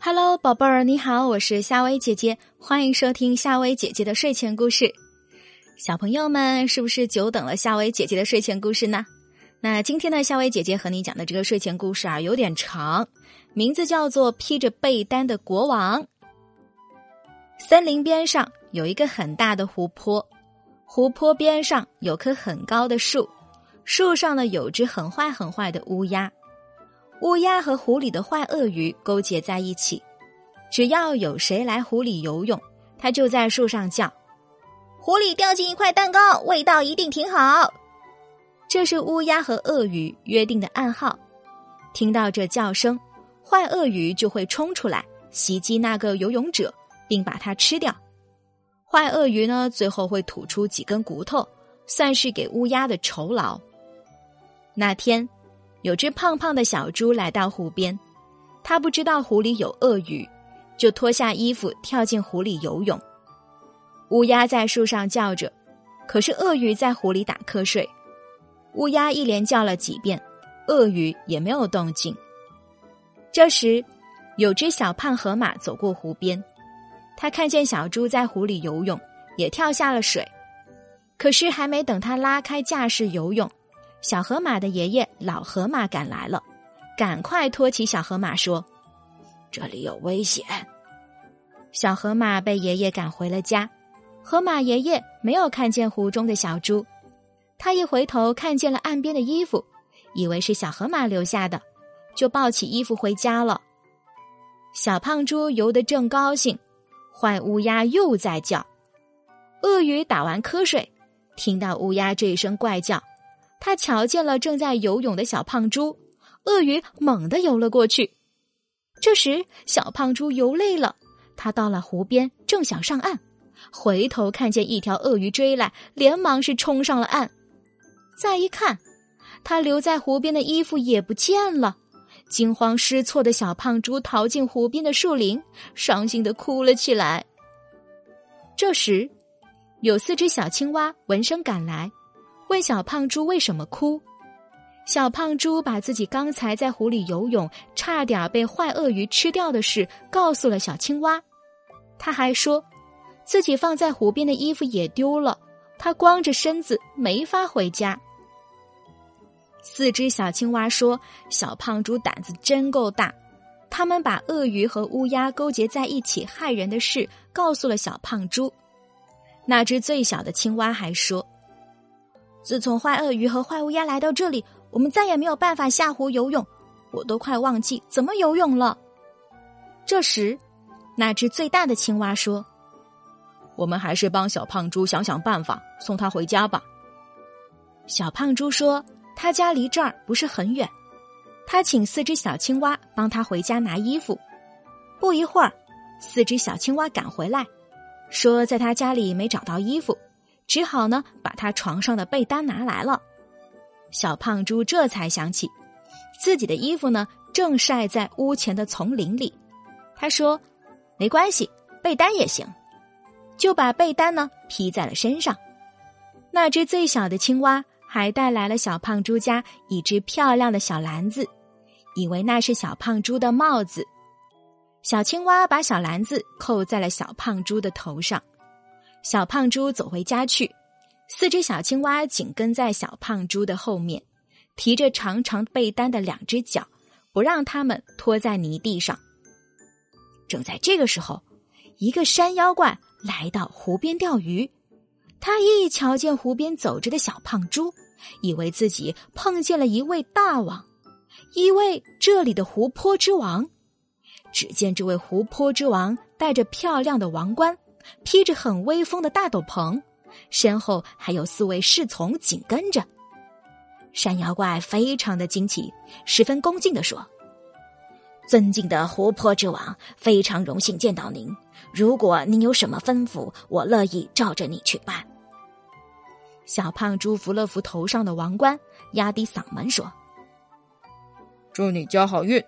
Hello，宝贝儿，你好，我是夏薇姐姐，欢迎收听夏薇姐姐的睡前故事。小朋友们，是不是久等了夏薇姐姐的睡前故事呢？那今天呢，夏薇姐姐和你讲的这个睡前故事啊，有点长，名字叫做《披着被单的国王》。森林边上有一个很大的湖泊，湖泊边上有棵很高的树，树上呢有只很坏很坏的乌鸦。乌鸦和湖里的坏鳄鱼勾结在一起，只要有谁来湖里游泳，它就在树上叫：“湖里掉进一块蛋糕，味道一定挺好。”这是乌鸦和鳄鱼约定的暗号。听到这叫声，坏鳄鱼就会冲出来袭击那个游泳者，并把它吃掉。坏鳄鱼呢，最后会吐出几根骨头，算是给乌鸦的酬劳。那天。有只胖胖的小猪来到湖边，它不知道湖里有鳄鱼，就脱下衣服跳进湖里游泳。乌鸦在树上叫着，可是鳄鱼在湖里打瞌睡。乌鸦一连叫了几遍，鳄鱼也没有动静。这时，有只小胖河马走过湖边，他看见小猪在湖里游泳，也跳下了水。可是还没等他拉开架势游泳。小河马的爷爷老河马赶来了，赶快托起小河马说：“这里有危险。”小河马被爷爷赶回了家。河马爷爷没有看见湖中的小猪，他一回头看见了岸边的衣服，以为是小河马留下的，就抱起衣服回家了。小胖猪游得正高兴，坏乌鸦又在叫。鳄鱼打完瞌睡，听到乌鸦这一声怪叫。他瞧见了正在游泳的小胖猪，鳄鱼猛地游了过去。这时，小胖猪游累了，他到了湖边，正想上岸，回头看见一条鳄鱼追来，连忙是冲上了岸。再一看，他留在湖边的衣服也不见了。惊慌失措的小胖猪逃进湖边的树林，伤心的哭了起来。这时，有四只小青蛙闻声赶来。问小胖猪为什么哭？小胖猪把自己刚才在湖里游泳，差点被坏鳄鱼吃掉的事告诉了小青蛙。他还说，自己放在湖边的衣服也丢了，他光着身子没法回家。四只小青蛙说：“小胖猪胆子真够大。”他们把鳄鱼和乌鸦勾结在一起害人的事告诉了小胖猪。那只最小的青蛙还说。自从坏鳄鱼和坏乌鸦来到这里，我们再也没有办法下湖游泳，我都快忘记怎么游泳了。这时，那只最大的青蛙说：“我们还是帮小胖猪想想办法，送他回家吧。”小胖猪说：“他家离这儿不是很远。”他请四只小青蛙帮他回家拿衣服。不一会儿，四只小青蛙赶回来，说在他家里没找到衣服。只好呢，把他床上的被单拿来了。小胖猪这才想起，自己的衣服呢正晒在屋前的丛林里。他说：“没关系，被单也行。”就把被单呢披在了身上。那只最小的青蛙还带来了小胖猪家一只漂亮的小篮子，以为那是小胖猪的帽子。小青蛙把小篮子扣在了小胖猪的头上。小胖猪走回家去，四只小青蛙紧跟在小胖猪的后面，提着长长被单的两只脚，不让它们拖在泥地上。正在这个时候，一个山妖怪来到湖边钓鱼。他一瞧见湖边走着的小胖猪，以为自己碰见了一位大王，一位这里的湖泊之王。只见这位湖泊之王戴着漂亮的王冠。披着很威风的大斗篷，身后还有四位侍从紧跟着。山妖怪非常的惊奇，十分恭敬的说：“尊敬的湖泊之王，非常荣幸见到您。如果您有什么吩咐，我乐意照着你去办。”小胖猪扶了扶头上的王冠，压低嗓门说：“祝你交好运，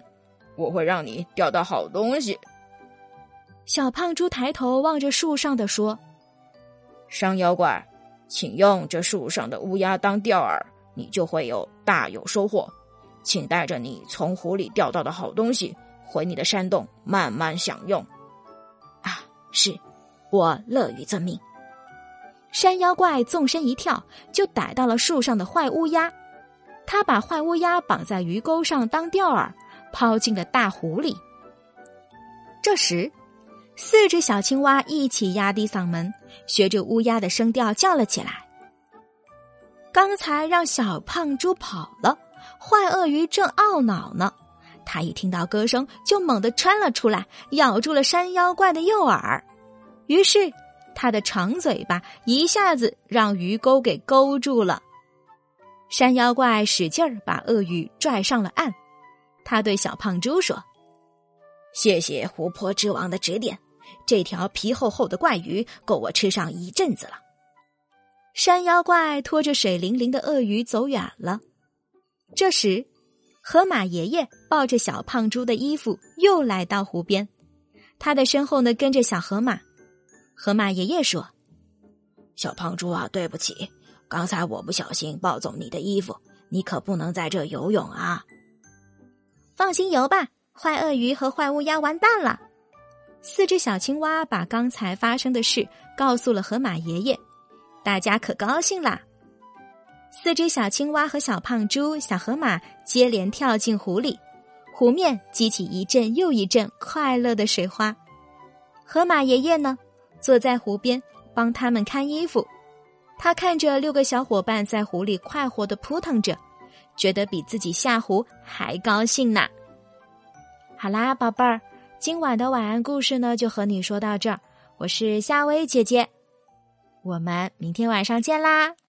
我会让你钓到好东西。”小胖猪抬头望着树上的说：“山妖怪，请用这树上的乌鸦当钓饵，你就会有大有收获。请带着你从湖里钓到的好东西回你的山洞慢慢享用。啊，是，我乐于遵命。山妖怪纵身一跳，就逮到了树上的坏乌鸦。他把坏乌鸦绑在鱼钩上当钓饵，抛进了大湖里。这时，四只小青蛙一起压低嗓门，学着乌鸦的声调叫了起来。刚才让小胖猪跑了，坏鳄鱼正懊恼呢。他一听到歌声，就猛地窜了出来，咬住了山妖怪的右耳。于是。他的长嘴巴一下子让鱼钩给勾住了，山妖怪使劲儿把鳄鱼拽上了岸。他对小胖猪说：“谢谢湖泊之王的指点，这条皮厚厚的怪鱼够我吃上一阵子了。”山妖怪拖着水灵灵的鳄鱼走远了。这时，河马爷爷抱着小胖猪的衣服又来到湖边，他的身后呢跟着小河马。河马爷爷说：“小胖猪啊，对不起，刚才我不小心抱走你的衣服，你可不能在这游泳啊。”放心游吧，坏鳄鱼和坏乌鸦完蛋了。四只小青蛙把刚才发生的事告诉了河马爷爷，大家可高兴啦。四只小青蛙和小胖猪、小河马接连跳进湖里，湖面激起一阵又一阵快乐的水花。河马爷爷呢？坐在湖边帮他们看衣服，他看着六个小伙伴在湖里快活的扑腾着，觉得比自己下湖还高兴呢。好啦，宝贝儿，今晚的晚安故事呢就和你说到这儿，我是夏薇姐姐，我们明天晚上见啦。